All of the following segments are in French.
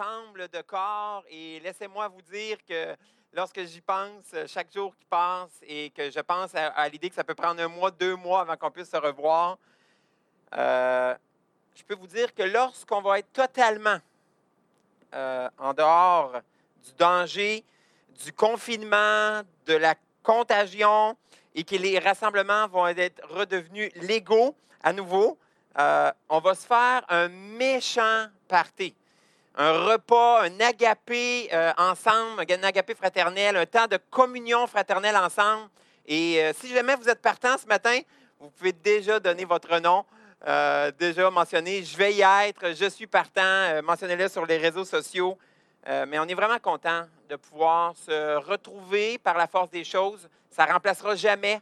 De corps. Et laissez-moi vous dire que lorsque j'y pense, chaque jour qui passe, et que je pense à, à l'idée que ça peut prendre un mois, deux mois avant qu'on puisse se revoir, euh, je peux vous dire que lorsqu'on va être totalement euh, en dehors du danger, du confinement, de la contagion, et que les rassemblements vont être redevenus légaux à nouveau, euh, on va se faire un méchant party. Un repas, un agapé euh, ensemble, un agapé fraternel, un temps de communion fraternelle ensemble. Et euh, si jamais vous êtes partant ce matin, vous pouvez déjà donner votre nom, euh, déjà mentionner je vais y être, je suis partant, mentionnez-le sur les réseaux sociaux. Mais on est vraiment content de pouvoir se retrouver par la force des choses. Ça remplacera jamais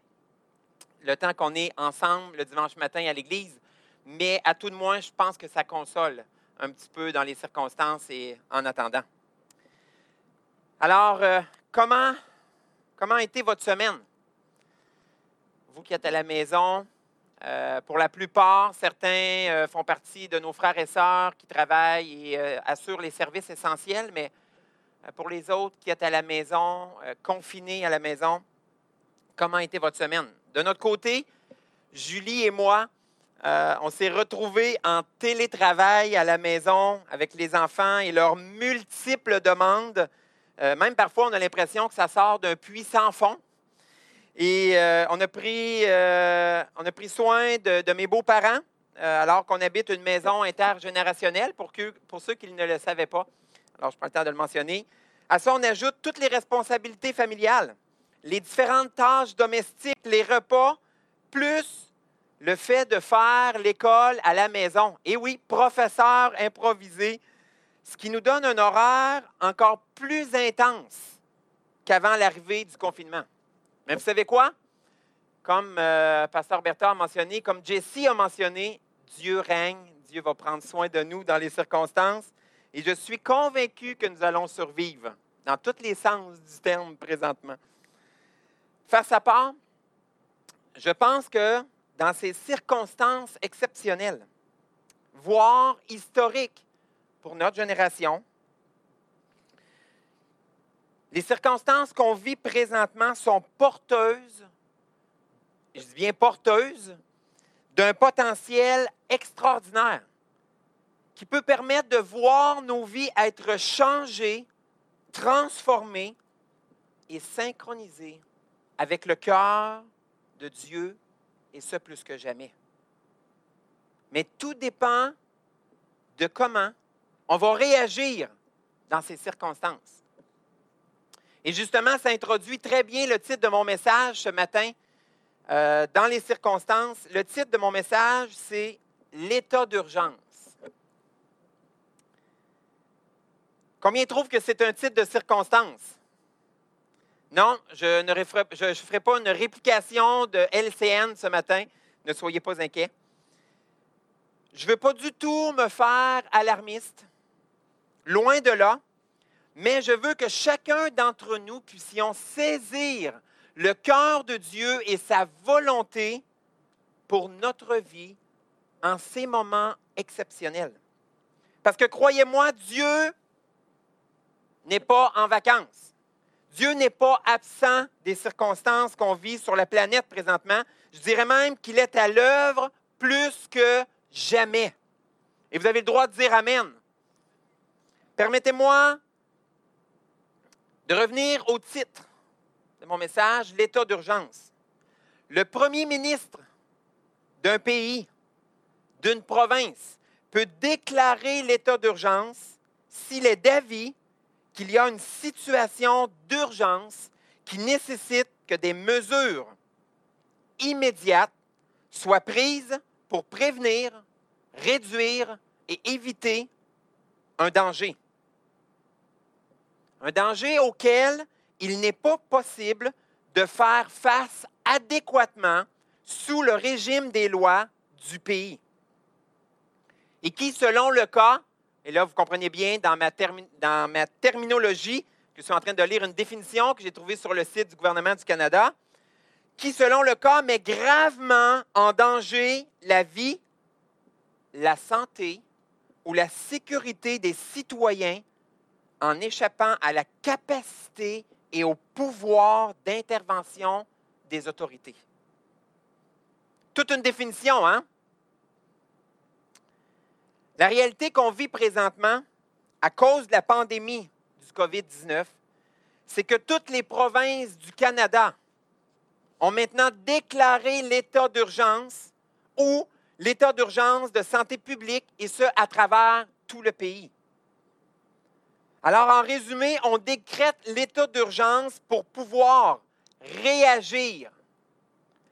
le temps qu'on est ensemble le dimanche matin à l'église, mais à tout de moins, je pense que ça console un petit peu dans les circonstances et en attendant. Alors, euh, comment, comment a été votre semaine? Vous qui êtes à la maison, euh, pour la plupart, certains euh, font partie de nos frères et sœurs qui travaillent et assurent les services essentiels, mais pour les autres qui êtes à la maison, confinés à la maison, comment a été votre semaine? De notre côté, Julie et moi, euh, on s'est retrouvés en télétravail à la maison avec les enfants et leurs multiples demandes. Euh, même parfois, on a l'impression que ça sort d'un puits sans fond. Et euh, on, a pris, soin de, mes beaux-parents alors qu'on habite une maison intergénérationnelle, pour, pour ceux qui ne le savaient pas. Alors, je prends le temps de le mentionner. À ça, on ajoute toutes les responsabilités familiales, les différentes tâches domestiques, les repas, plus le fait de faire l'école à la maison. Et oui, professeur improvisé, ce qui nous donne un horaire encore plus intense qu'avant l'arrivée du confinement. Mais vous savez quoi? Comme euh, Pasteur Bertrand a mentionné, comme Jessie a mentionné, Dieu règne, Dieu va prendre soin de nous dans les circonstances. Et je suis convaincu que nous allons survivre dans tous les sens du terme présentement. Face à part, je pense que dans ces circonstances exceptionnelles, voire historiques pour notre génération, les circonstances qu'on vit présentement sont porteuses, je dis bien porteuses, d'un potentiel extraordinaire qui peut permettre de voir nos vies être changées, transformées et synchronisées avec le cœur de Dieu et ce plus que jamais. Mais tout dépend de comment on va réagir dans ces circonstances. Et justement, ça introduit très bien le titre de mon message ce matin. euh, dans les circonstances, le titre de mon message, c'est L'état d'urgence. Combien trouvent que c'est un titre de circonstance? Non, je ne ferai, pas une réplication de LCN ce matin. Ne soyez pas inquiets. Je ne veux pas du tout me faire alarmiste. Loin de là. Mais je veux que chacun d'entre nous puissions saisir le cœur de Dieu et sa volonté pour notre vie en ces moments exceptionnels. Parce que croyez-moi, Dieu n'est pas en vacances. Dieu n'est pas absent des circonstances qu'on vit sur la planète présentement. Je dirais même qu'il est à l'œuvre plus que jamais. Et vous avez le droit de dire Amen. Permettez-moi de revenir au titre de mon message, l'état d'urgence. Le premier ministre d'un pays, d'une province, peut déclarer l'état d'urgence s'il est d'avis qu'il y a une situation d'urgence qui nécessite que des mesures immédiates soient prises pour prévenir, réduire et éviter un danger. Un danger auquel il n'est pas possible de faire face adéquatement sous le régime des lois du pays. Et qui, selon le cas, et là vous comprenez bien dans ma, dans ma terminologie, que je suis en train de lire une définition que j'ai trouvée sur le site du gouvernement du Canada, qui, selon le cas, met gravement en danger la vie, la santé ou la sécurité des citoyens en échappant à la capacité et au pouvoir d'intervention des autorités. Toute une définition, hein? La réalité qu'on vit présentement, à cause de la pandémie du COVID-19, c'est que toutes les provinces du Canada ont maintenant déclaré l'état d'urgence ou l'état d'urgence de santé publique, et ce, à travers tout le pays. Alors, en résumé, on décrète l'état d'urgence pour pouvoir réagir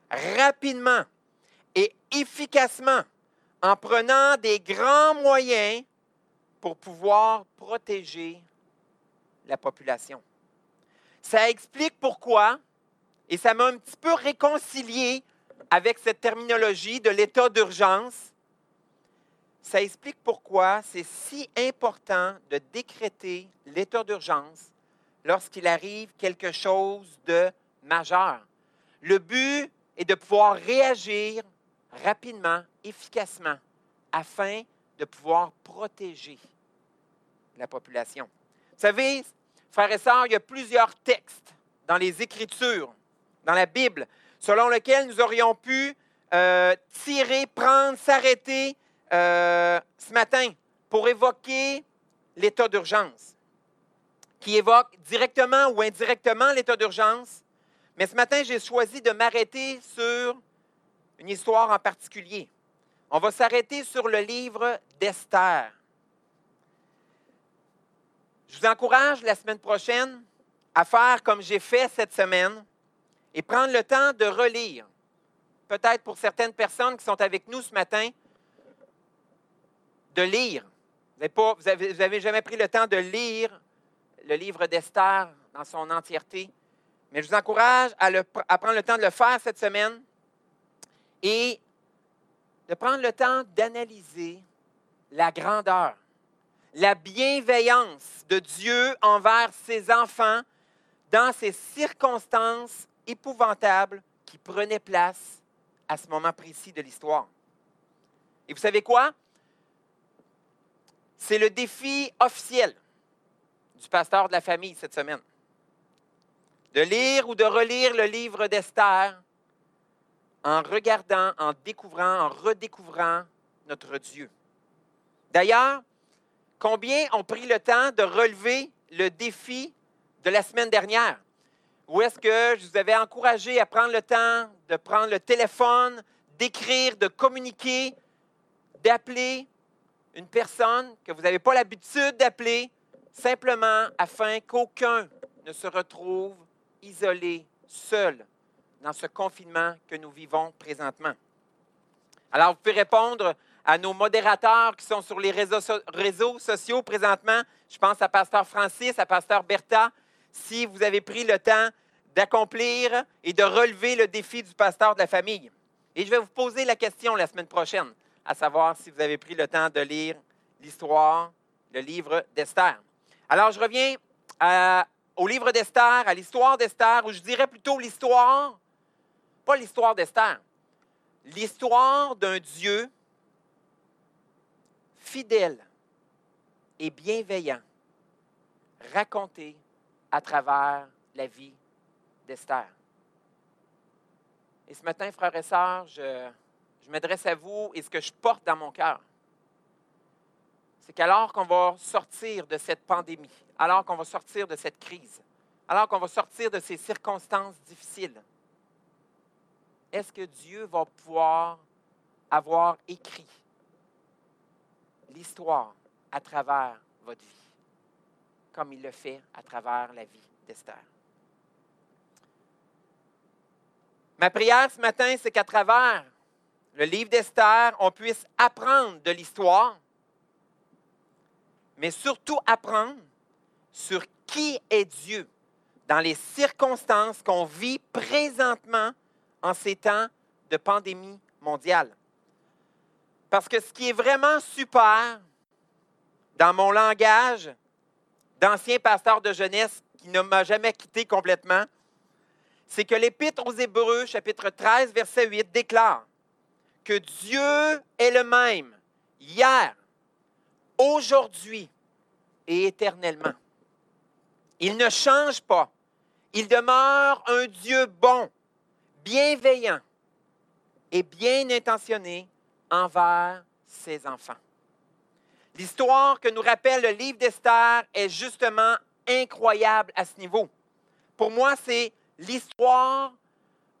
rapidement et efficacement en prenant des grands moyens pour pouvoir protéger la population. Ça explique pourquoi, et ça m'a un petit peu réconcilié avec cette terminologie de l'état d'urgence, ça explique pourquoi c'est si important de décréter l'état d'urgence lorsqu'il arrive quelque chose de majeur. Le but est de pouvoir réagir rapidement, efficacement, afin de pouvoir protéger la population. Vous savez, frères et sœurs, il y a plusieurs textes dans les Écritures, dans la Bible, selon lesquels nous aurions pu euh, tirer, prendre, s'arrêter euh, ce matin pour évoquer l'état d'urgence, qui évoque directement ou indirectement l'état d'urgence. Mais ce matin, j'ai choisi de m'arrêter sur une histoire en particulier. On va s'arrêter sur le livre d'Esther. Je vous encourage la semaine prochaine à faire comme j'ai fait cette semaine et prendre le temps de relire. Peut-être pour certaines personnes qui sont avec nous ce matin, de lire. Vous n'avez jamais pris le temps de lire le livre d'Esther dans son entièreté. Mais je vous encourage à, prendre le temps de le faire cette semaine et de prendre le temps d'analyser la grandeur, la bienveillance de Dieu envers ses enfants dans ces circonstances épouvantables qui prenaient place à ce moment précis de l'histoire. Et vous savez quoi? C'est le défi officiel du pasteur de la famille cette semaine. De lire ou de relire le livre d'Esther en regardant, en découvrant, en redécouvrant notre Dieu. D'ailleurs, combien ont pris le temps de relever le défi de la semaine dernière? Ou est-ce que je vous avais encouragé à prendre le temps de prendre le téléphone, d'écrire, de communiquer, d'appeler une personne que vous n'avez pas l'habitude d'appeler, simplement afin qu'aucun ne se retrouve isolé, seul, dans ce confinement que nous vivons présentement. Alors, vous pouvez répondre à nos modérateurs qui sont sur les réseaux, sociaux présentement. Je pense à Pasteur Francis, à Pasteur Bertha, si vous avez pris le temps d'accomplir et de relever le défi du pasteur de la famille. Et je vais vous poser la question la semaine prochaine à savoir si vous avez pris le temps de lire l'histoire, le livre d'Esther. Alors, je reviens au livre d'Esther, à l'histoire d'Esther, ou je dirais plutôt l'histoire, pas l'histoire d'Esther, l'histoire d'un Dieu fidèle et bienveillant, raconté à travers la vie d'Esther. Et ce matin, frères et sœurs, je, je m'adresse à vous et ce que je porte dans mon cœur, c'est qu'alors qu'on va sortir de cette pandémie, alors qu'on va sortir de cette crise, alors qu'on va sortir de ces circonstances difficiles, est-ce que Dieu va pouvoir avoir écrit l'histoire à travers votre vie, comme il le fait à travers la vie d'Esther? Ma prière ce matin, c'est qu'à travers le livre d'Esther, on puisse apprendre de l'histoire, mais surtout apprendre sur qui est Dieu dans les circonstances qu'on vit présentement en ces temps de pandémie mondiale. Parce que ce qui est vraiment super dans mon langage d'ancien pasteur de jeunesse qui ne m'a jamais quitté complètement, c'est que l'Épître aux Hébreux, chapitre 13, verset 8, déclare que Dieu est le même hier, aujourd'hui et éternellement. Il ne change pas. Il demeure un Dieu bon, bienveillant et bien intentionné envers ses enfants. L'histoire que nous rappelle le livre d'Esther est justement incroyable à ce niveau. Pour moi, c'est l'histoire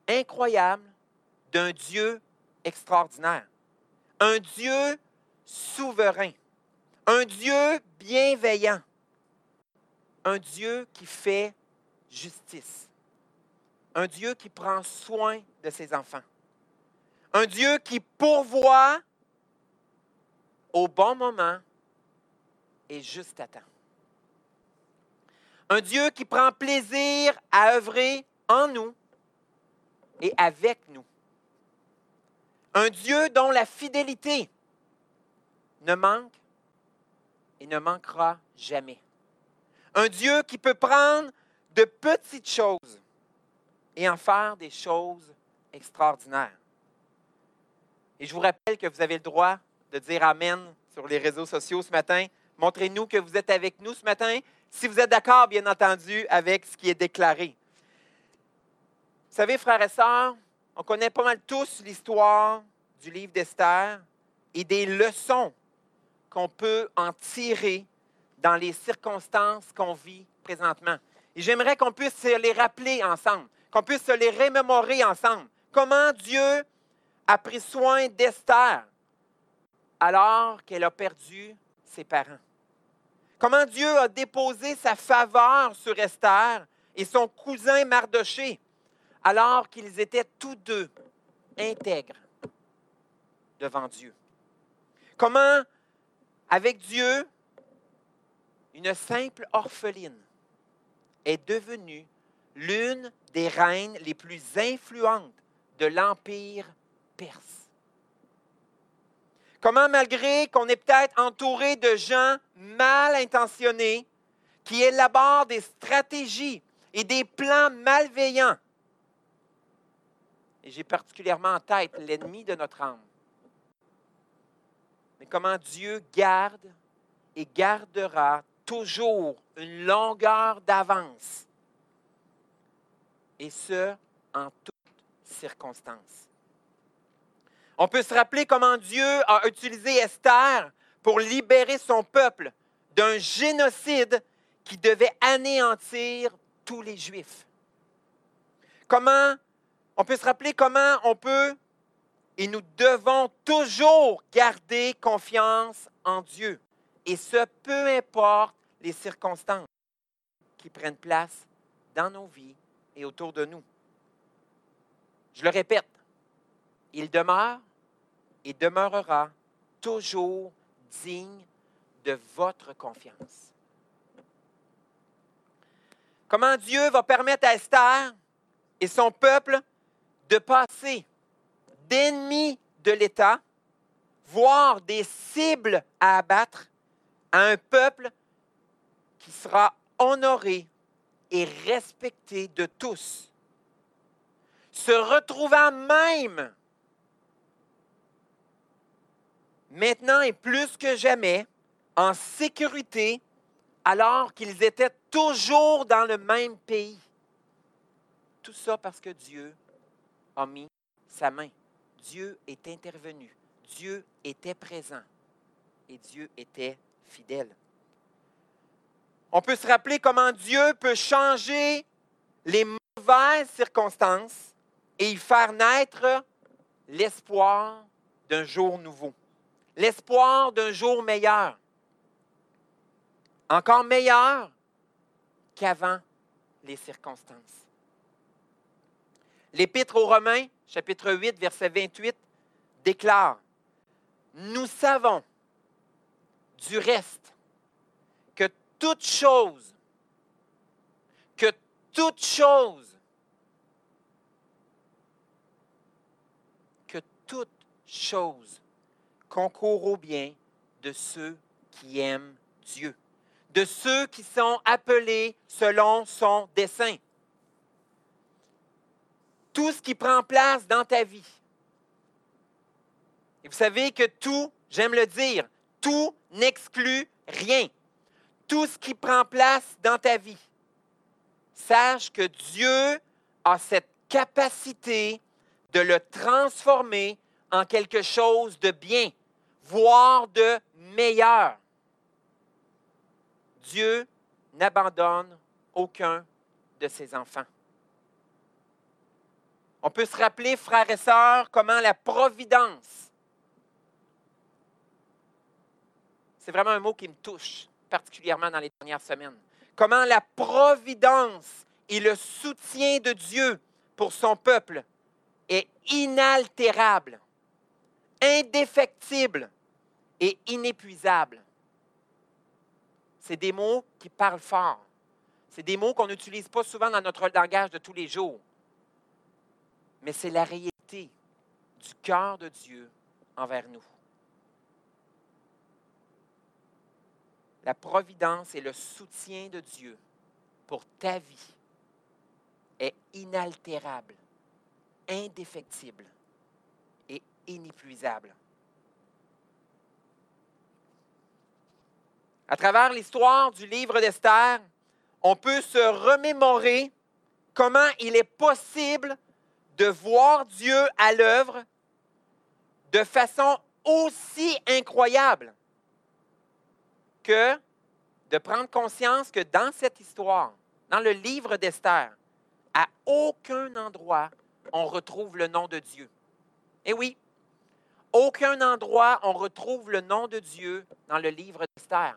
incroyable d'un Dieu extraordinaire, un Dieu souverain, un Dieu bienveillant, un Dieu qui fait justice, un Dieu qui prend soin de ses enfants, un Dieu qui pourvoit au bon moment et juste à temps. Un Dieu qui prend plaisir à œuvrer en nous et avec nous. Un Dieu dont la fidélité ne manque et ne manquera jamais. Un Dieu qui peut prendre de petites choses et en faire des choses extraordinaires. Et je vous rappelle que vous avez le droit de dire Amen sur les réseaux sociaux ce matin. Montrez-nous que vous êtes avec nous ce matin, si vous êtes d'accord, bien entendu, avec ce qui est déclaré. Vous savez, frères et sœurs, on connaît pas mal tous l'histoire du livre d'Esther et des leçons qu'on peut en tirer dans les circonstances qu'on vit présentement. Et j'aimerais qu'on puisse se les rappeler ensemble, qu'on puisse se les remémorer ensemble. Comment Dieu a pris soin d'Esther alors qu'elle a perdu ses parents? Comment Dieu a déposé sa faveur sur Esther et son cousin Mardoché alors qu'ils étaient tous deux intègres devant Dieu? Comment, avec Dieu, une simple orpheline est devenue l'une des reines les plus influentes de l'Empire perse. Comment, malgré qu'on est peut-être entouré de gens mal intentionnés, qui élaborent des stratégies et des plans malveillants, et j'ai particulièrement en tête l'ennemi de notre âme, mais comment Dieu garde et gardera toujours une longueur d'avance, et ce, en toutes circonstances. On peut se rappeler comment Dieu a utilisé Esther pour libérer son peuple d'un génocide qui devait anéantir tous les Juifs. Comment on peut se rappeler comment on peut et nous devons toujours garder confiance en Dieu. Et ce, peu importe les circonstances qui prennent place dans nos vies et autour de nous. Je le répète, il demeure et demeurera toujours digne de votre confiance. Comment Dieu va permettre à Esther et son peuple de passer d'ennemis de l'État, voire des cibles à abattre, à un peuple qui sera honoré et respecté de tous, se retrouvant même maintenant et plus que jamais en sécurité alors qu'ils étaient toujours dans le même pays. Tout ça parce que Dieu a mis sa main. Dieu est intervenu. Dieu était présent. Et Dieu était fidèle. On peut se rappeler comment Dieu peut changer les mauvaises circonstances et y faire naître l'espoir d'un jour nouveau, l'espoir d'un jour meilleur, encore meilleur qu'avant les circonstances. L'Épître aux Romains, chapitre 8, verset 28, déclare, Nous savons du reste toute chose toute chose, que toute chose concourt au bien de ceux qui aiment Dieu, de ceux qui sont appelés selon son dessein. Tout ce qui prend place dans ta vie. Et vous savez que tout, j'aime le dire, tout n'exclut rien. Tout ce qui prend place dans ta vie. Sache que Dieu a cette capacité de le transformer en quelque chose de bien, voire de meilleur. Dieu n'abandonne aucun de ses enfants. On peut se rappeler, frères et sœurs, comment la providence, c'est vraiment un mot qui me touche particulièrement dans les dernières semaines, comment la providence et le soutien de Dieu pour son peuple est inaltérable, indéfectible et inépuisable. C'est des mots qui parlent fort. C'est des mots qu'on n'utilise pas souvent dans notre langage de tous les jours. Mais c'est la réalité du cœur de Dieu envers nous. La providence et le soutien de Dieu pour ta vie est inaltérable, indéfectible et inépuisable. À travers l'histoire du livre d'Esther, on peut se remémorer comment il est possible de voir Dieu à l'œuvre de façon aussi incroyable de prendre conscience que dans cette histoire, dans le livre d'Esther, à aucun endroit on retrouve le nom de Dieu. Et oui, aucun endroit on retrouve le nom de Dieu dans le livre d'Esther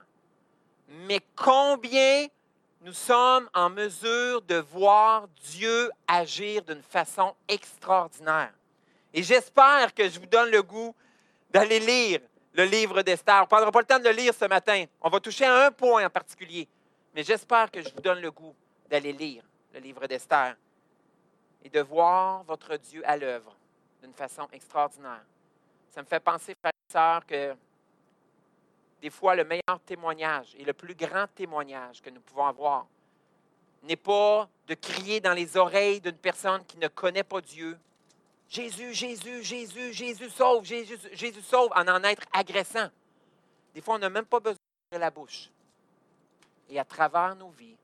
mais combien nous sommes en mesure de voir Dieu agir d'une façon extraordinaire. Et j'espère que je vous donne le goût d'aller lire le livre d'Esther. On ne prendra pas le temps de le lire ce matin. On va toucher à un point en particulier. Mais j'espère que je vous donne le goût d'aller lire le livre d'Esther et de voir votre Dieu à l'œuvre d'une façon extraordinaire. Ça me fait penser, frères et sœurs, que des fois, le meilleur témoignage et le plus grand témoignage que nous pouvons avoir n'est pas de crier dans les oreilles d'une personne qui ne connaît pas Dieu. Jésus, Jésus, Jésus, Jésus sauve, Jésus, Jésus sauve, en en être agressant. Des fois, on n'a même pas besoin de la bouche. Et à travers nos vies,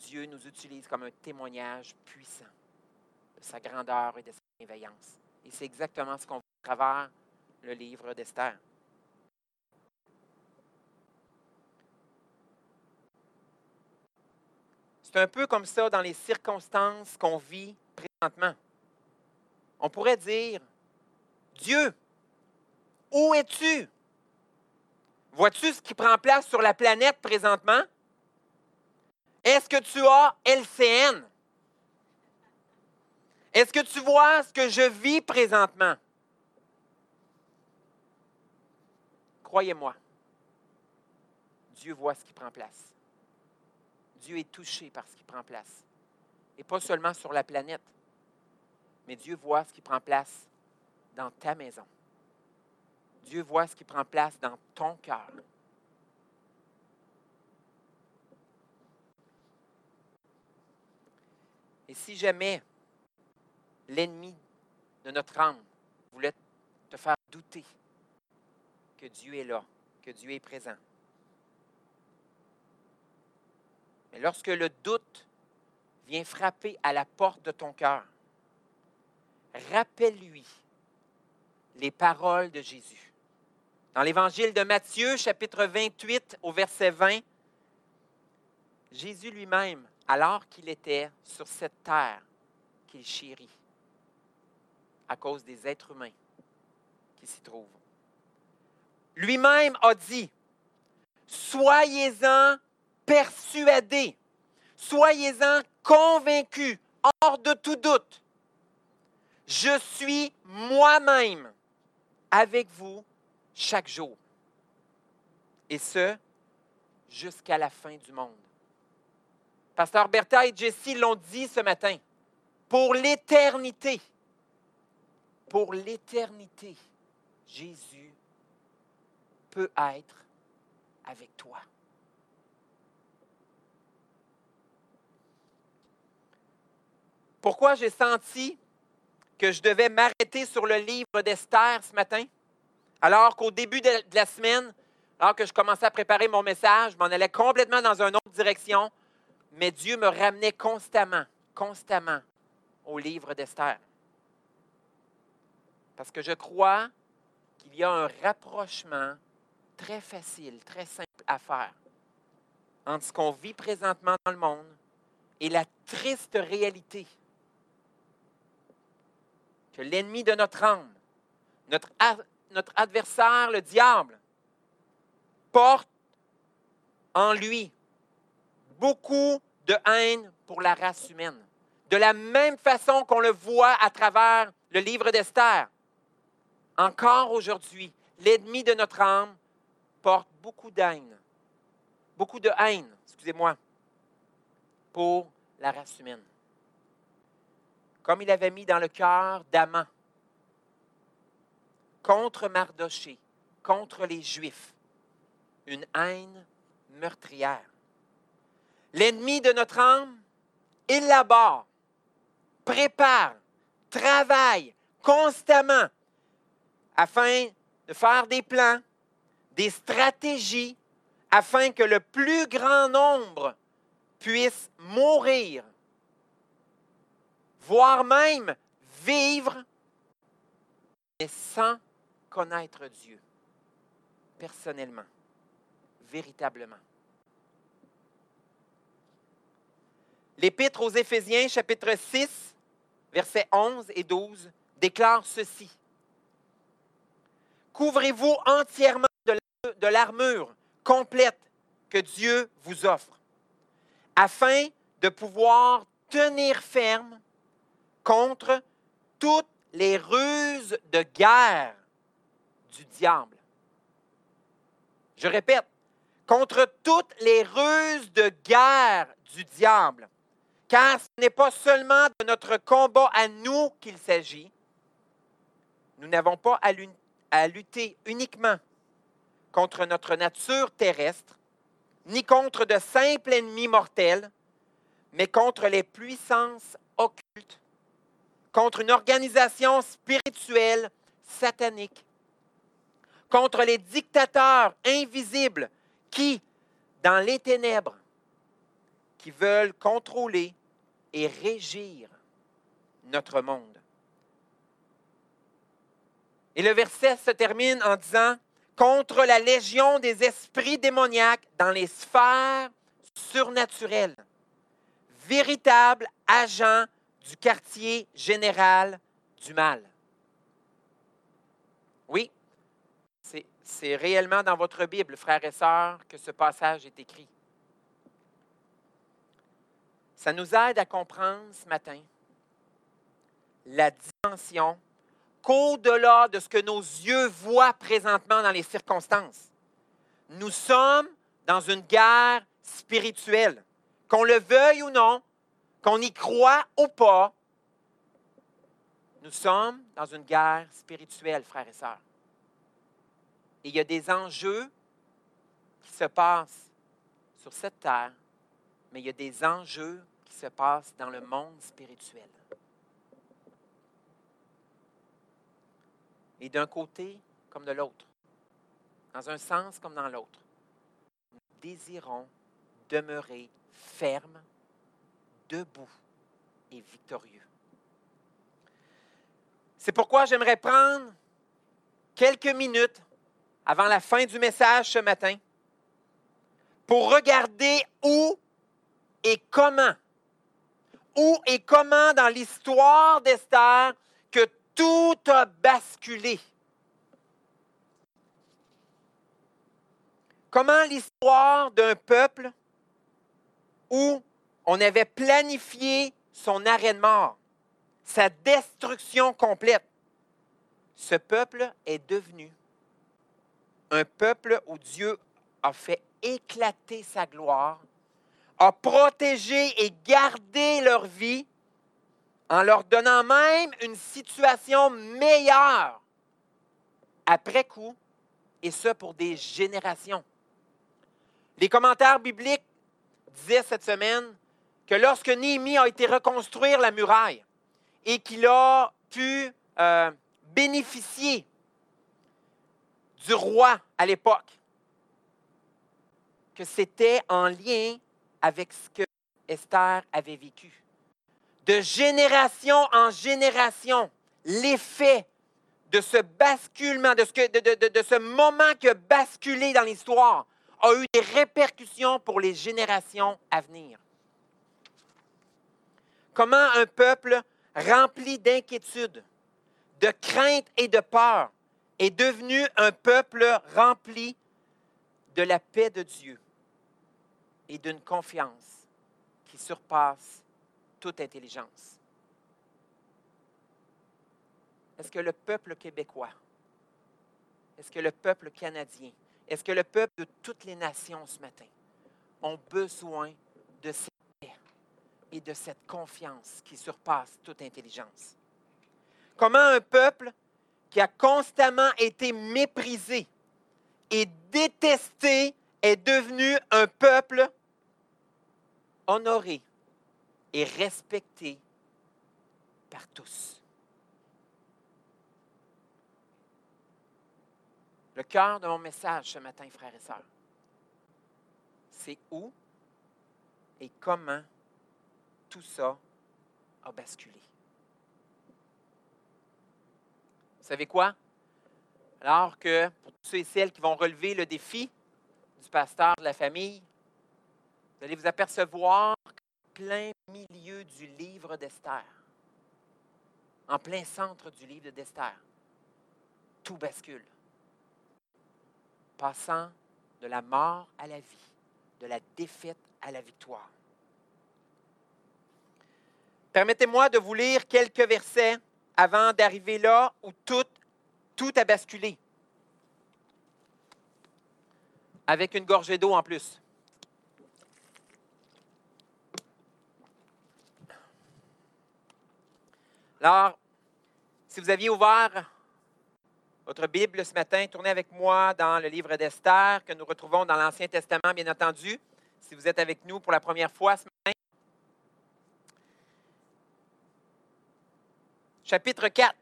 Dieu nous utilise comme un témoignage puissant de sa grandeur et de sa bienveillance. Et c'est exactement ce qu'on voit à travers le livre d'Esther. C'est un peu comme ça dans les circonstances qu'on vit présentement. On pourrait dire, Dieu, où es-tu? Vois-tu ce qui prend place sur la planète présentement? Est-ce que tu as LCN? Est-ce que tu vois ce que je vis présentement? Croyez-moi, Dieu voit ce qui prend place. Dieu est touché par ce qui prend place. Et pas seulement sur la planète, mais Dieu voit ce qui prend place dans ta maison. Dieu voit ce qui prend place dans ton cœur. Et si jamais l'ennemi de notre âme voulait te faire douter que Dieu est là, que Dieu est présent, Mais lorsque le doute vient frapper à la porte de ton cœur, rappelle-lui les paroles de Jésus. Dans l'évangile de Matthieu, chapitre 28, au verset 20, Jésus lui-même, alors qu'il était sur cette terre qu'il chérit, à cause des êtres humains qui s'y trouvent, lui-même a dit, Soyez-en persuadés, soyez-en convaincus, hors de tout doute. Je suis moi-même avec vous chaque jour. Et ce, jusqu'à la fin du monde. Pasteur Bertha et Jessie l'ont dit ce matin. Pour l'éternité, pour l'éternité, Jésus peut être avec toi. Pourquoi j'ai senti que je devais m'arrêter sur le livre d'Esther ce matin, alors qu'au début de la semaine, alors que je commençais à préparer mon message, je m'en allais complètement dans une autre direction, mais Dieu me ramenait constamment, constamment au livre d'Esther. Parce que je crois qu'il y a un rapprochement très facile, très simple à faire entre ce qu'on vit présentement dans le monde et la triste réalité que l'ennemi de notre âme, notre, adversaire, le diable, porte en lui beaucoup de haine pour la race humaine. De la même façon qu'on le voit à travers le livre d'Esther, encore aujourd'hui, l'ennemi de notre âme porte beaucoup d'haine, beaucoup de haine, excusez-moi, pour la race humaine. Comme il avait mis dans le cœur d'Aman contre Mardoché, contre les Juifs, une haine meurtrière. L'ennemi de notre âme élabore, prépare, travaille constamment afin de faire des plans, des stratégies, afin que le plus grand nombre puisse mourir, voire même vivre, mais sans connaître Dieu, personnellement, véritablement. L'Épître aux Éphésiens, chapitre 6, versets 11 et 12, déclare ceci. Couvrez-vous entièrement de l'armure complète que Dieu vous offre, afin de pouvoir tenir ferme contre toutes les ruses de guerre du diable. Je répète, contre toutes les ruses de guerre du diable. Car ce n'est pas seulement de notre combat à nous qu'il s'agit. Nous n'avons pas à lutter uniquement contre notre nature terrestre, ni contre de simples ennemis mortels, mais contre les puissances occultes, contre une organisation spirituelle satanique, contre les dictateurs invisibles qui, dans les ténèbres, qui veulent contrôler et régir notre monde. Et le verset se termine en disant, contre la légion des esprits démoniaques dans les sphères surnaturelles, véritable agent du quartier général du mal. Oui, c'est réellement dans votre Bible, frères et sœurs, que ce passage est écrit. Ça nous aide à comprendre ce matin la dimension qu'au-delà de ce que nos yeux voient présentement dans les circonstances, nous sommes dans une guerre spirituelle. Qu'on le veuille ou non, qu'on y croit ou pas, nous sommes dans une guerre spirituelle, frères et sœurs. Et il y a des enjeux qui se passent sur cette terre, mais il y a des enjeux qui se passent dans le monde spirituel. et d'un côté comme de l'autre, dans un sens comme dans l'autre. Nous désirons demeurer fermes, debout et victorieux. C'est pourquoi j'aimerais prendre quelques minutes avant la fin du message ce matin pour regarder où et comment, où et comment dans l'histoire d'Esther que tout a basculé. Comment l'histoire d'un peuple où on avait planifié son arrêt de mort, sa destruction complète, ce peuple est devenu un peuple où Dieu a fait éclater sa gloire, a protégé et gardé leur vie en leur donnant même une situation meilleure après coup, et ce pour des générations. Les commentaires bibliques disaient cette semaine que lorsque Néhémie a été reconstruire la muraille et qu'il a pu euh, bénéficier du roi à l'époque, que c'était en lien avec ce que Esther avait vécu. De génération en génération, l'effet de ce basculement, de ce, de, de ce moment qui a basculé dans l'histoire, a eu des répercussions pour les générations à venir. Comment un peuple rempli d'inquiétude, de crainte et de peur est devenu un peuple rempli de la paix de Dieu et d'une confiance qui surpasse toute intelligence? Est-ce que le peuple québécois, est-ce que le peuple canadien, est-ce que le peuple de toutes les nations ce matin ont besoin de paix et de cette confiance qui surpasse toute intelligence? Comment un peuple qui a constamment été méprisé et détesté est devenu un peuple honoré et respecté par tous? Le cœur de mon message ce matin, frères et sœurs, c'est où et comment tout ça a basculé. Vous savez quoi? Alors que pour tous ceux et celles qui vont relever le défi du pasteur de la famille, vous allez vous apercevoir qu'en plein milieu du livre d'Esther, en plein centre du livre d'Esther, tout bascule passant de la mort à la vie, de la défaite à la victoire. Permettez-moi de vous lire quelques versets avant d'arriver là où tout, a basculé. Avec une gorgée d'eau en plus. Alors, si vous aviez ouvert votre Bible ce matin, tournez avec moi dans le livre d'Esther que nous retrouvons dans l'Ancien Testament, bien entendu, si vous êtes avec nous pour la première fois ce matin. Chapitre 4.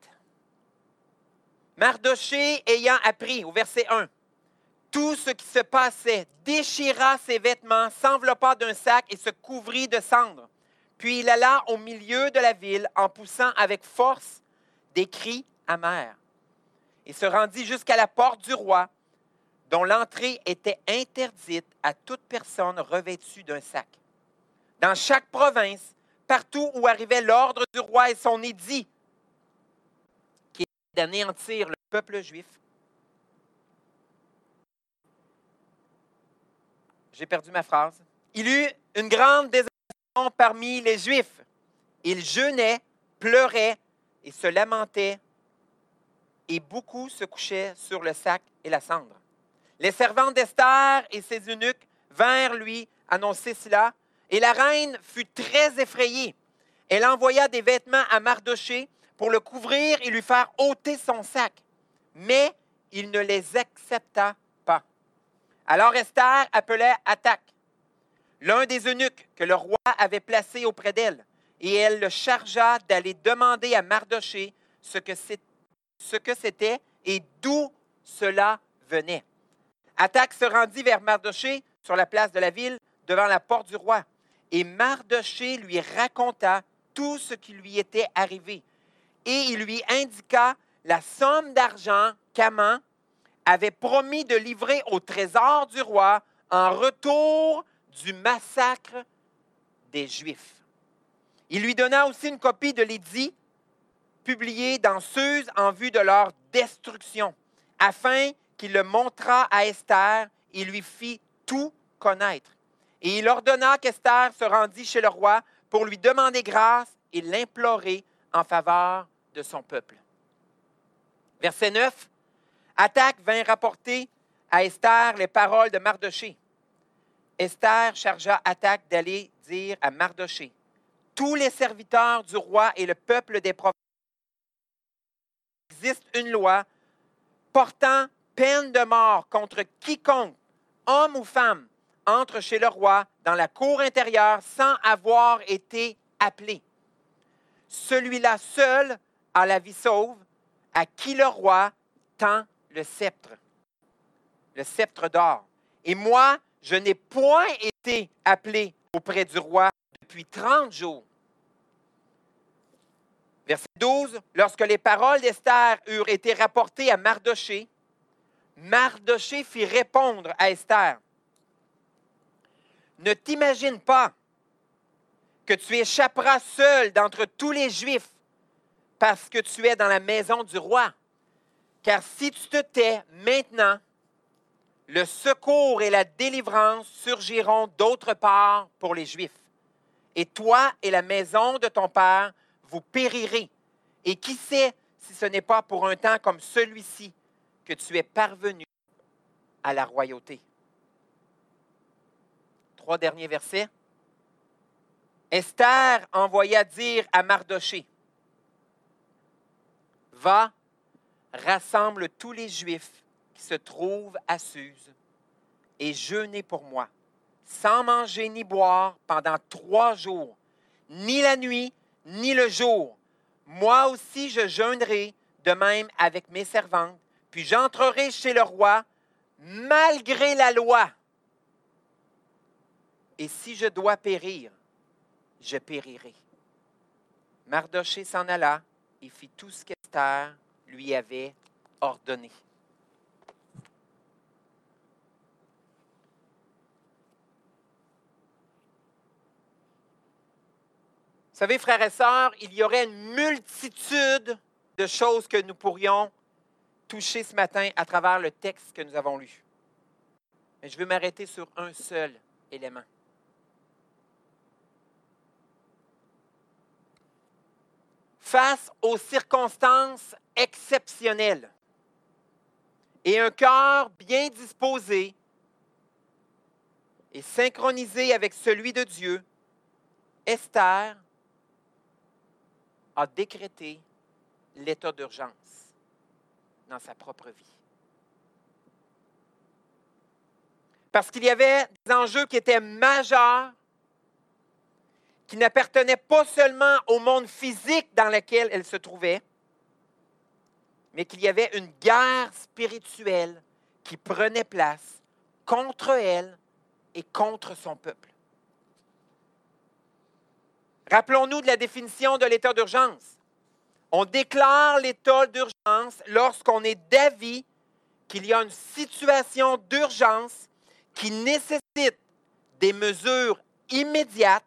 Mardoché ayant appris, au verset 1, tout ce qui se passait, déchira ses vêtements, s'enveloppa d'un sac et se couvrit de cendres. Puis il alla au milieu de la ville en poussant avec force des cris amers et se rendit jusqu'à la porte du roi, dont l'entrée était interdite à toute personne revêtue d'un sac. Dans chaque province, partout où arrivait l'ordre du roi et son édit, d'anéantir le peuple juif, j'ai perdu ma phrase, il eut une grande désolation parmi les Juifs. Ils jeûnaient, pleuraient et se lamentaient et beaucoup se couchaient sur le sac et la cendre. Les servantes d'Esther et ses eunuques vinrent lui annoncer cela, et la reine fut très effrayée. Elle envoya des vêtements à Mardoché pour le couvrir et lui faire ôter son sac, mais il ne les accepta pas. Alors Esther appelait Attaque, l'un des eunuques que le roi avait placé auprès d'elle, et elle le chargea d'aller demander à Mardoché ce que c'était et d'où cela venait. Attaque se rendit vers Mardoché sur la place de la ville, devant la porte du roi. Et Mardoché lui raconta tout ce qui lui était arrivé. Et il lui indiqua la somme d'argent qu'Aman avait promis de livrer au trésor du roi en retour du massacre des Juifs. Il lui donna aussi une copie de l'édit publié dans Suse en vue de leur destruction, afin qu'il le montrât à Esther et lui fit tout connaître. Et il ordonna qu'Esther se rendît chez le roi pour lui demander grâce et l'implorer en faveur de son peuple. Verset 9. Attaque vint rapporter à Esther les paroles de Mardoché. Esther chargea Attaque d'aller dire à Mardoché Tous les serviteurs du roi et le peuple des prophètes existe une loi portant peine de mort contre quiconque, homme ou femme, entre chez le roi dans la cour intérieure sans avoir été appelé. Celui-là seul a la vie sauve, à qui le roi tend le sceptre, le sceptre d'or. Et moi, je n'ai point été appelé auprès du roi depuis 30 jours. Verset 12, lorsque les paroles d'Esther eurent été rapportées à Mardoché, Mardoché fit répondre à Esther, Ne t'imagine pas que tu échapperas seul d'entre tous les Juifs parce que tu es dans la maison du roi. Car si tu te tais maintenant, le secours et la délivrance surgiront d'autre part pour les Juifs. Et toi et la maison de ton Père, vous périrez. Et qui sait si ce n'est pas pour un temps comme celui-ci que tu es parvenu à la royauté? Trois derniers versets. Esther envoya dire à Mardoché, Va, rassemble tous les Juifs qui se trouvent à Suse et jeûnez pour moi, sans manger ni boire pendant trois jours, ni la nuit, ni le jour. Moi aussi je jeûnerai, de même avec mes servantes, puis j'entrerai chez le roi malgré la loi. Et si je dois périr, je périrai. Mardoché s'en alla et fit tout ce lui avait ordonné. Vous savez, frères et sœurs, il y aurait une multitude de choses que nous pourrions toucher ce matin à travers le texte que nous avons lu. Mais je veux m'arrêter sur un seul élément. Face aux circonstances exceptionnelles et un cœur bien disposé et synchronisé avec celui de Dieu, Esther a décrété l'état d'urgence dans sa propre vie. Parce qu'il y avait des enjeux qui étaient majeurs, qui n'appartenaient pas seulement au monde physique dans lequel elle se trouvait, mais qu'il y avait une guerre spirituelle qui prenait place contre elle et contre son peuple. Rappelons-nous de la définition de l'état d'urgence. On déclare l'état d'urgence lorsqu'on est d'avis qu'il y a une situation d'urgence qui nécessite des mesures immédiates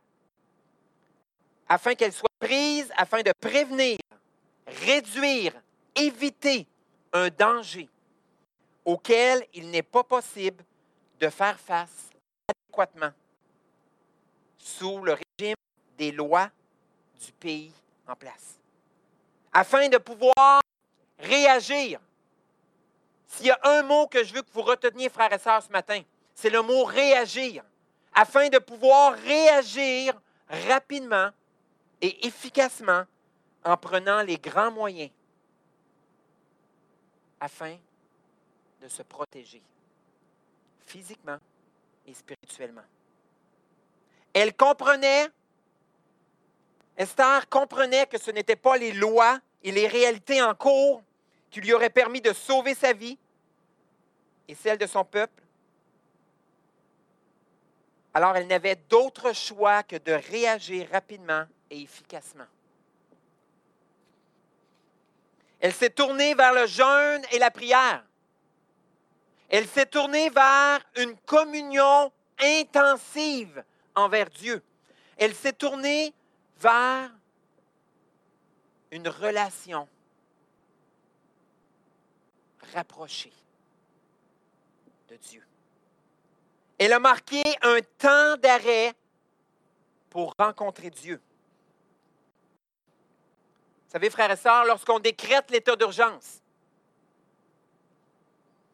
afin qu'elles soient prises, afin de prévenir, réduire, éviter un danger auquel il n'est pas possible de faire face adéquatement sous le régime des lois du pays en place. Afin de pouvoir réagir. S'il y a un mot que je veux que vous reteniez, frères et sœurs, ce matin, c'est le mot réagir. Afin de pouvoir réagir rapidement efficacement en prenant les grands moyens afin de se protéger physiquement et spirituellement. Elle comprenait Esther comprenait que ce n'étaient pas les lois et les réalités en cours qui lui auraient permis de sauver sa vie et celle de son peuple. Alors elle n'avait d'autre choix que de réagir rapidement et efficacement. Elle s'est tournée vers le jeûne et la prière. Elle s'est tournée vers une communion intensive envers Dieu. Elle s'est tournée vers une relation rapprochée de Dieu. Elle a marqué un temps d'arrêt pour rencontrer Dieu. Savez, frères et sœurs, lorsqu'on décrète l'état d'urgence,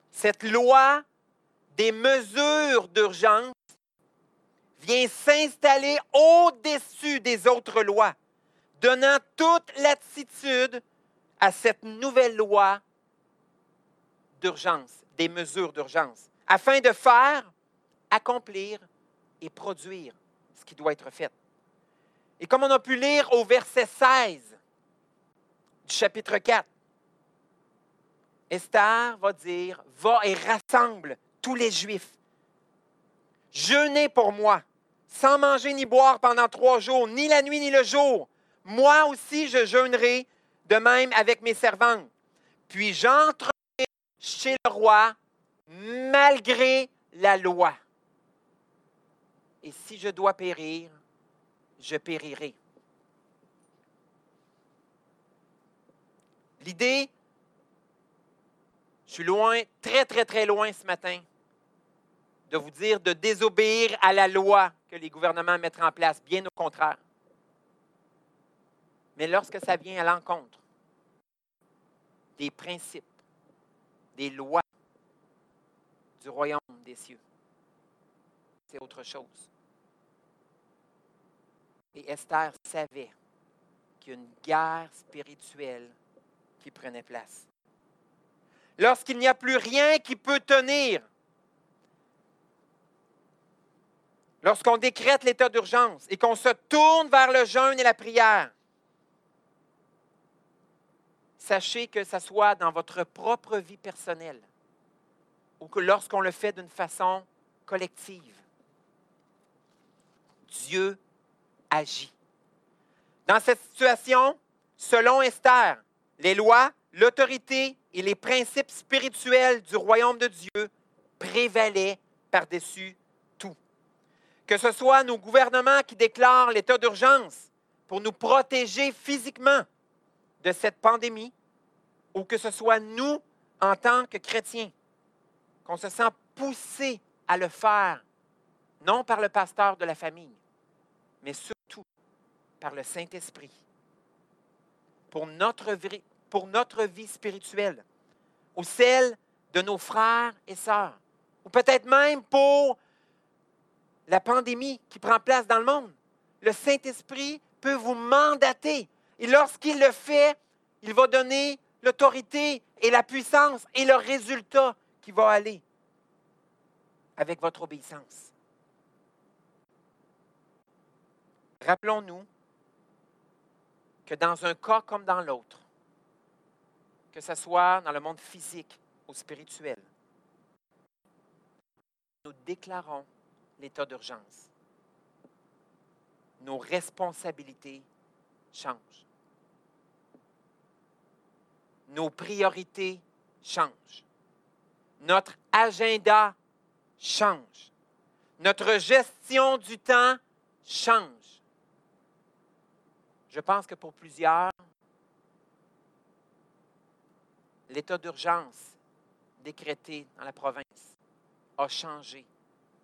cette loi des mesures d'urgence vient s'installer au-dessus des autres lois, donnant toute latitude à cette nouvelle loi d'urgence, des mesures d'urgence, afin de faire, accomplir et produire ce qui doit être fait. Et comme on a pu lire au verset 16 chapitre 4, Esther va dire, va et rassemble tous les Juifs. Jeûnez pour moi, sans manger ni boire pendant trois jours, ni la nuit ni le jour. Moi aussi, je jeûnerai, de même avec mes servantes. Puis j'entrerai chez le roi malgré la loi. Et si je dois périr, je périrai. L'idée, je suis loin, très, très, très loin ce matin de vous dire de désobéir à la loi que les gouvernements mettent en place, bien au contraire. Mais lorsque ça vient à l'encontre des principes, des lois du royaume des cieux, c'est autre chose. Et Esther savait qu'il y a une guerre spirituelle qui place. Lorsqu'il n'y a plus rien qui peut tenir, lorsqu'on décrète l'état d'urgence et qu'on se tourne vers le jeûne et la prière, sachez que ce soit dans votre propre vie personnelle ou que lorsqu'on le fait d'une façon collective, Dieu agit. Dans cette situation, selon Esther, les lois, l'autorité et les principes spirituels du royaume de Dieu prévalaient par-dessus tout. Que ce soit nos gouvernements qui déclarent l'état d'urgence pour nous protéger physiquement de cette pandémie, ou que ce soit nous, en tant que chrétiens, qu'on se sent poussés à le faire, non par le pasteur de la famille, mais surtout par le Saint-Esprit, pour notre, pour notre vie spirituelle, ou celle de nos frères et sœurs, ou peut-être même pour la pandémie qui prend place dans le monde. Le Saint-Esprit peut vous mandater. Et lorsqu'il le fait, il va donner l'autorité et la puissance et le résultat qui va aller avec votre obéissance. Rappelons-nous que dans un cas comme dans l'autre, que ce soit dans le monde physique ou spirituel, nous déclarons l'état d'urgence. Nos responsabilités changent. Nos priorités changent. Notre agenda change. Notre gestion du temps change. Je pense que pour plusieurs, l'état d'urgence décrété dans la province a changé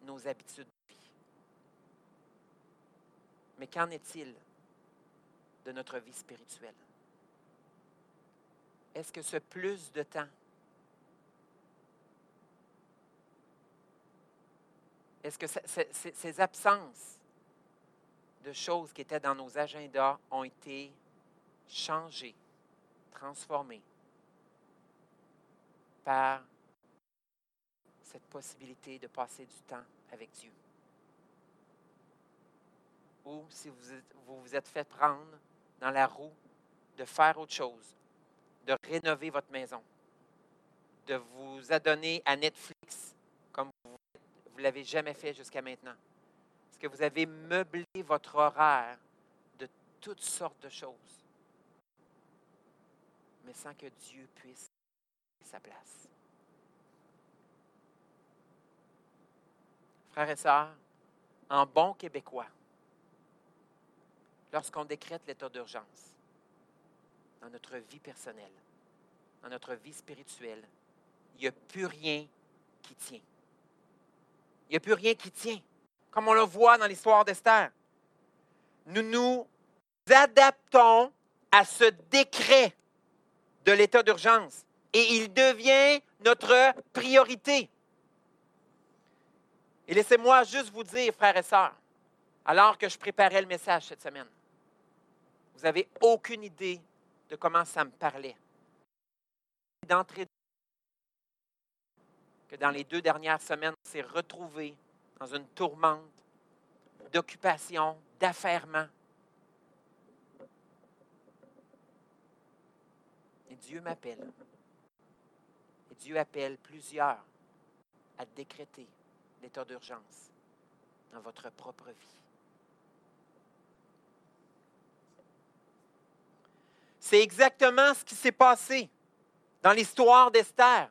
nos habitudes de vie. Mais qu'en est-il de notre vie spirituelle? Est-ce que ce plus de temps, est-ce que ces absences de choses qui étaient dans nos agendas ont été changées, transformées par cette possibilité de passer du temps avec Dieu. Ou si vous vous, vous êtes fait prendre dans la roue de faire autre chose, de rénover votre maison, de vous adonner à Netflix comme vous ne l'avez jamais fait jusqu'à maintenant. Est-ce que vous avez meublé votre horaire de toutes sortes de choses, mais sans que Dieu puisse sa place. Frères et sœurs, en bon québécois, lorsqu'on décrète l'état d'urgence dans notre vie personnelle, dans notre vie spirituelle, il n'y a plus rien qui tient. Il n'y a plus rien qui tient, comme on le voit dans l'histoire d'Esther. Nous nous adaptons à ce décret de l'état d'urgence et il devient notre priorité. Et laissez-moi juste vous dire, frères et sœurs, alors que je préparais le message cette semaine. Vous n'avez aucune idée de comment ça me parlait. D'entrée que dans les deux dernières semaines, on s'est retrouvés dans une tourmente d'occupation, d'affairement. Et Dieu m'appelle. Dieu appelle plusieurs à décréter l'état d'urgence dans votre propre vie. C'est exactement ce qui s'est passé dans l'histoire d'Esther.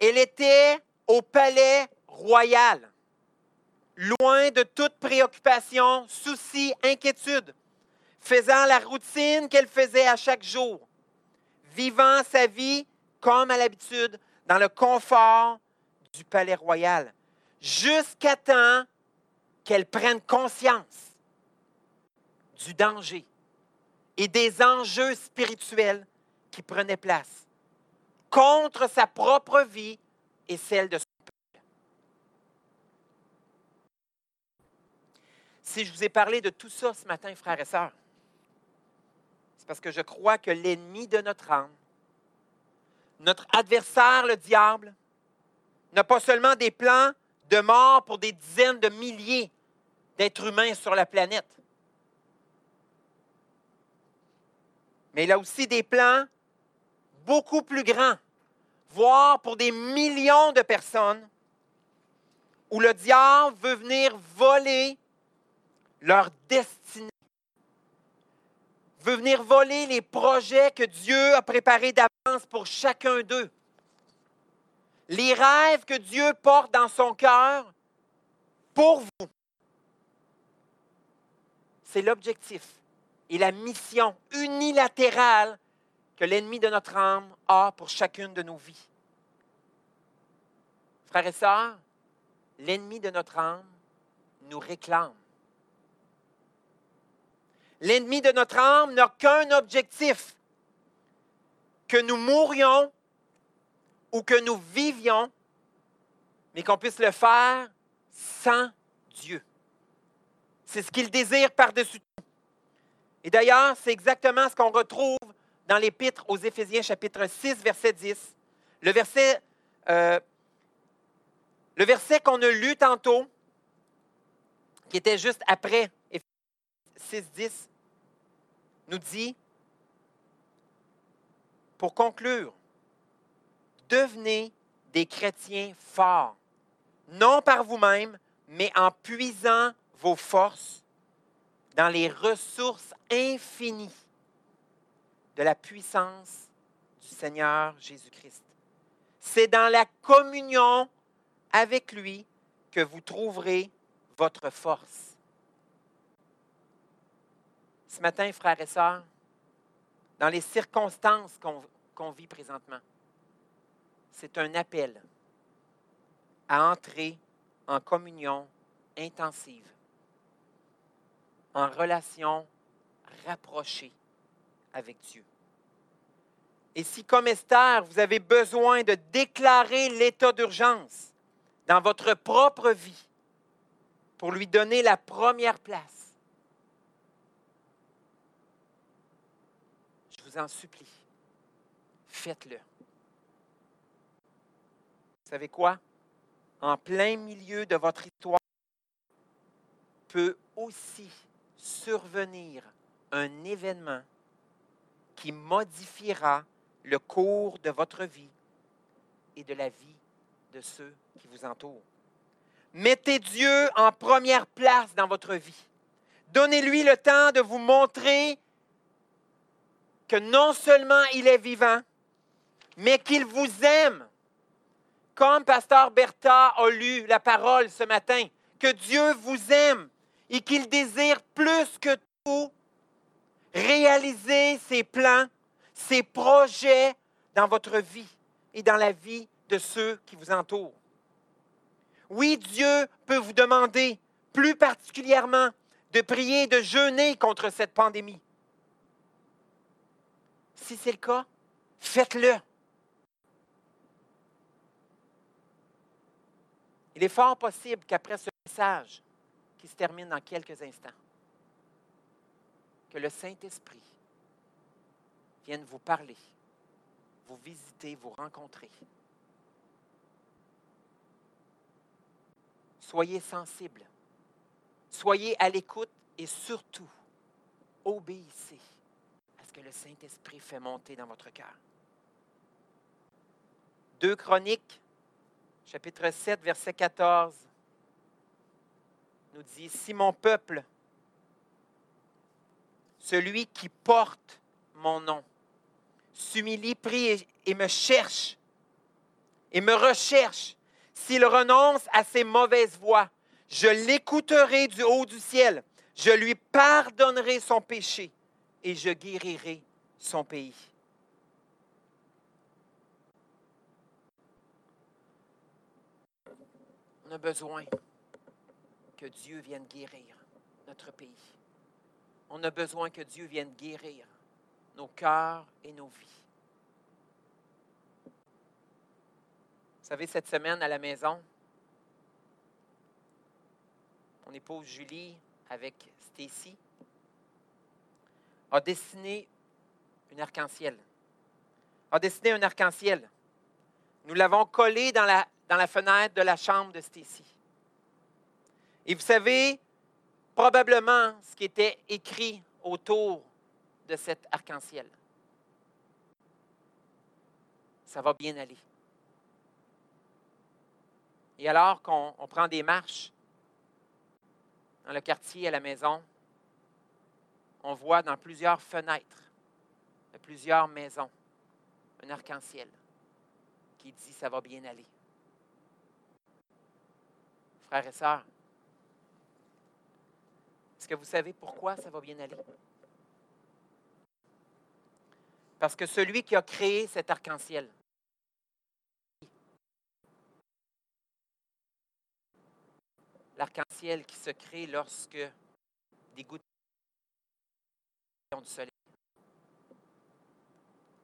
Elle était au palais royal, loin de toute préoccupation, souci, inquiétude, faisant la routine qu'elle faisait à chaque jour, vivant sa vie comme à l'habitude dans le confort du palais royal, jusqu'à temps qu'elle prenne conscience du danger et des enjeux spirituels qui prenaient place contre sa propre vie et celle de son peuple. Si je vous ai parlé de tout ça ce matin, frères et sœurs, c'est parce que je crois que l'ennemi de notre âme, notre adversaire, le diable, n'a pas seulement des plans de mort pour des dizaines de milliers d'êtres humains sur la planète. Mais il a aussi des plans beaucoup plus grands, voire pour des millions de personnes, où le diable veut venir voler leur destinée, veut venir voler les projets que Dieu a préparés d'avance pour chacun d'eux, les rêves que Dieu porte dans son cœur pour vous. C'est l'objectif et la mission unilatérale que l'ennemi de notre âme a pour chacune de nos vies. Frères et sœurs, l'ennemi de notre âme nous réclame. L'ennemi de notre âme n'a qu'un objectif, que nous mourions ou que nous vivions, mais qu'on puisse le faire sans Dieu. C'est ce qu'il désire par-dessus tout. Et d'ailleurs, c'est exactement ce qu'on retrouve dans l'Épître aux Éphésiens chapitre 6, verset 10. Le verset, euh, le verset qu'on a lu tantôt, qui était juste après 6, 10, nous dit, pour conclure, devenez des chrétiens forts, non par vous-même, mais en puisant vos forces dans les ressources infinies de la puissance du Seigneur Jésus-Christ. C'est dans la communion avec lui que vous trouverez votre force. Ce matin, frères et sœurs, dans les circonstances qu'on vit présentement, c'est un appel à entrer en communion intensive, en relation rapprochée avec Dieu. Et si, comme Esther, vous avez besoin de déclarer l'état d'urgence dans votre propre vie pour lui donner la première place, je vous en supplie, faites-le. Vous savez quoi? En plein milieu de votre histoire peut aussi survenir un événement qui modifiera le cours de votre vie et de la vie de ceux qui vous entourent. Mettez Dieu en première place dans votre vie. Donnez-lui le temps de vous montrer que non seulement il est vivant, mais qu'il vous aime. Comme Pasteur Bertha a lu la parole ce matin, que Dieu vous aime et qu'il désire plus que tout réaliser ses plans, ses projets dans votre vie et dans la vie de ceux qui vous entourent. Oui, Dieu peut vous demander plus particulièrement de prier de jeûner contre cette pandémie. Si c'est le cas, faites-le. Il est fort possible qu'après ce message, qui se termine dans quelques instants. Que le Saint-Esprit vienne vous parler, vous visiter, vous rencontrer. Soyez sensibles, soyez à l'écoute et surtout, obéissez à ce que le Saint-Esprit fait monter dans votre cœur. Deux Chroniques, chapitre 7, verset 14, nous dit, si mon peuple, celui qui porte mon nom, s'humilie, prie et, me cherche, et me recherche, s'il renonce à ses mauvaises voies, je l'écouterai du haut du ciel, je lui pardonnerai son péché et je guérirai son pays. A besoin que Dieu vienne guérir notre pays. On a besoin que Dieu vienne guérir nos cœurs et nos vies. Vous savez, cette semaine à la maison, mon épouse Julie, avec Stacy, a dessiné une arc-en-ciel. A dessiné un arc-en-ciel. Nous l'avons collé dans la, dans la fenêtre de la chambre de Stacy. Et vous savez probablement ce qui était écrit autour de cet arc-en-ciel. Ça va bien aller. Et alors qu'on prend des marches dans le quartier à la maison, on voit dans plusieurs fenêtres de plusieurs maisons un arc-en-ciel qui dit ça va bien aller. Frères et sœurs, est-ce que vous savez pourquoi ça va bien aller? Parce que celui qui a créé cet arc-en-ciel, l'arc-en-ciel qui se crée lorsque des gouttes du soleil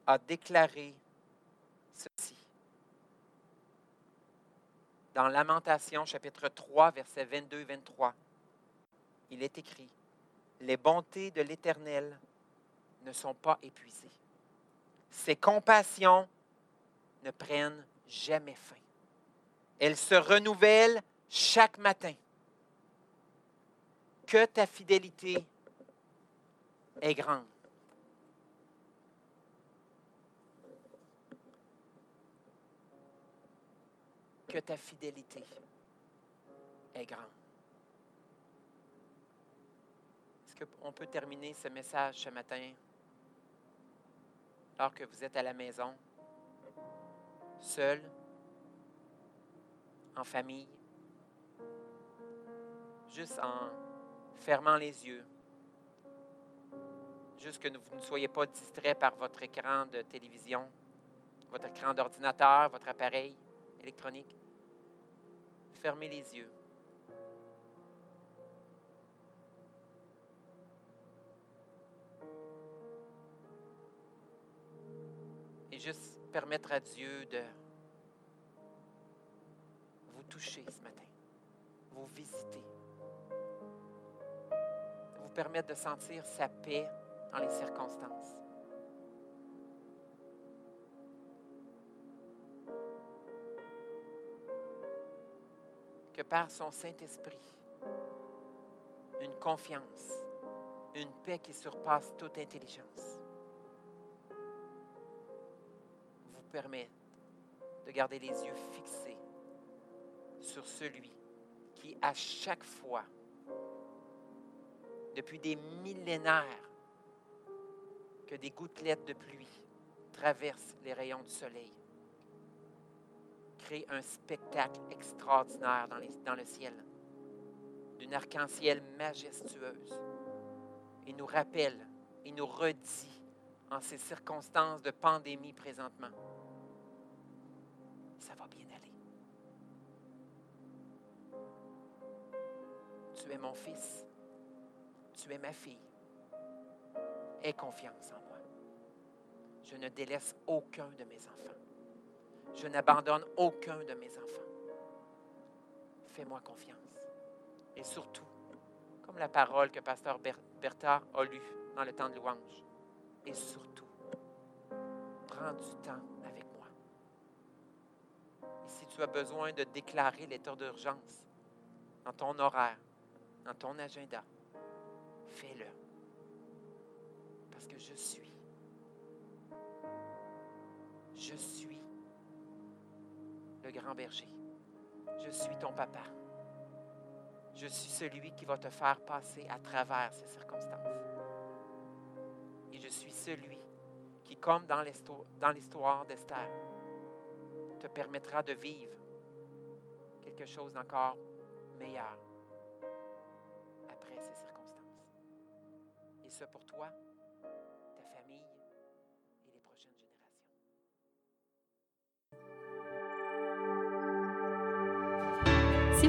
a déclaré ceci. Dans Lamentation chapitre 3, versets 22-23, il est écrit, Les bontés de l'Éternel ne sont pas épuisées. Ses compassions ne prennent jamais fin. Elles se renouvellent chaque matin. Que ta fidélité est grande. Que ta fidélité est grande. Est-ce qu'on peut terminer ce message ce matin? Alors que vous êtes à la maison, seul, en famille, juste en fermant les yeux, juste que vous ne soyez pas distrait par votre écran de télévision, votre écran d'ordinateur, votre appareil électronique. Fermez les yeux. juste permettre à Dieu de vous toucher ce matin, vous visiter, vous permettre de sentir sa paix dans les circonstances. Par son Saint-Esprit, une confiance, une paix qui surpasse toute intelligence. Permet de garder les yeux fixés sur celui qui, à chaque fois, depuis des millénaires, que des gouttelettes de pluie traversent les rayons du soleil, crée un spectacle extraordinaire dans, le ciel, d'une arc-en-ciel majestueuse, et nous rappelle, et nous redit en ces circonstances de pandémie présentement, ça va bien aller. Tu es mon fils, tu es ma fille. Aie confiance en moi. Je ne délaisse aucun de mes enfants. Je n'abandonne aucun de mes enfants. Fais-moi confiance. Et surtout, comme la parole que Pasteur Bertha a lue dans le temps de louange. Et surtout, prends du temps avec moi. Et si tu as besoin de déclarer l'état d'urgence dans ton horaire, dans ton agenda, fais-le. Parce que je suis. Je suis le grand berger. Je suis ton papa. Je suis celui qui va te faire passer à travers ces circonstances. Et je suis celui qui, comme dans l'histoire d'Esther, te permettra de vivre quelque chose d'encore meilleur après ces circonstances. Et ce pour toi,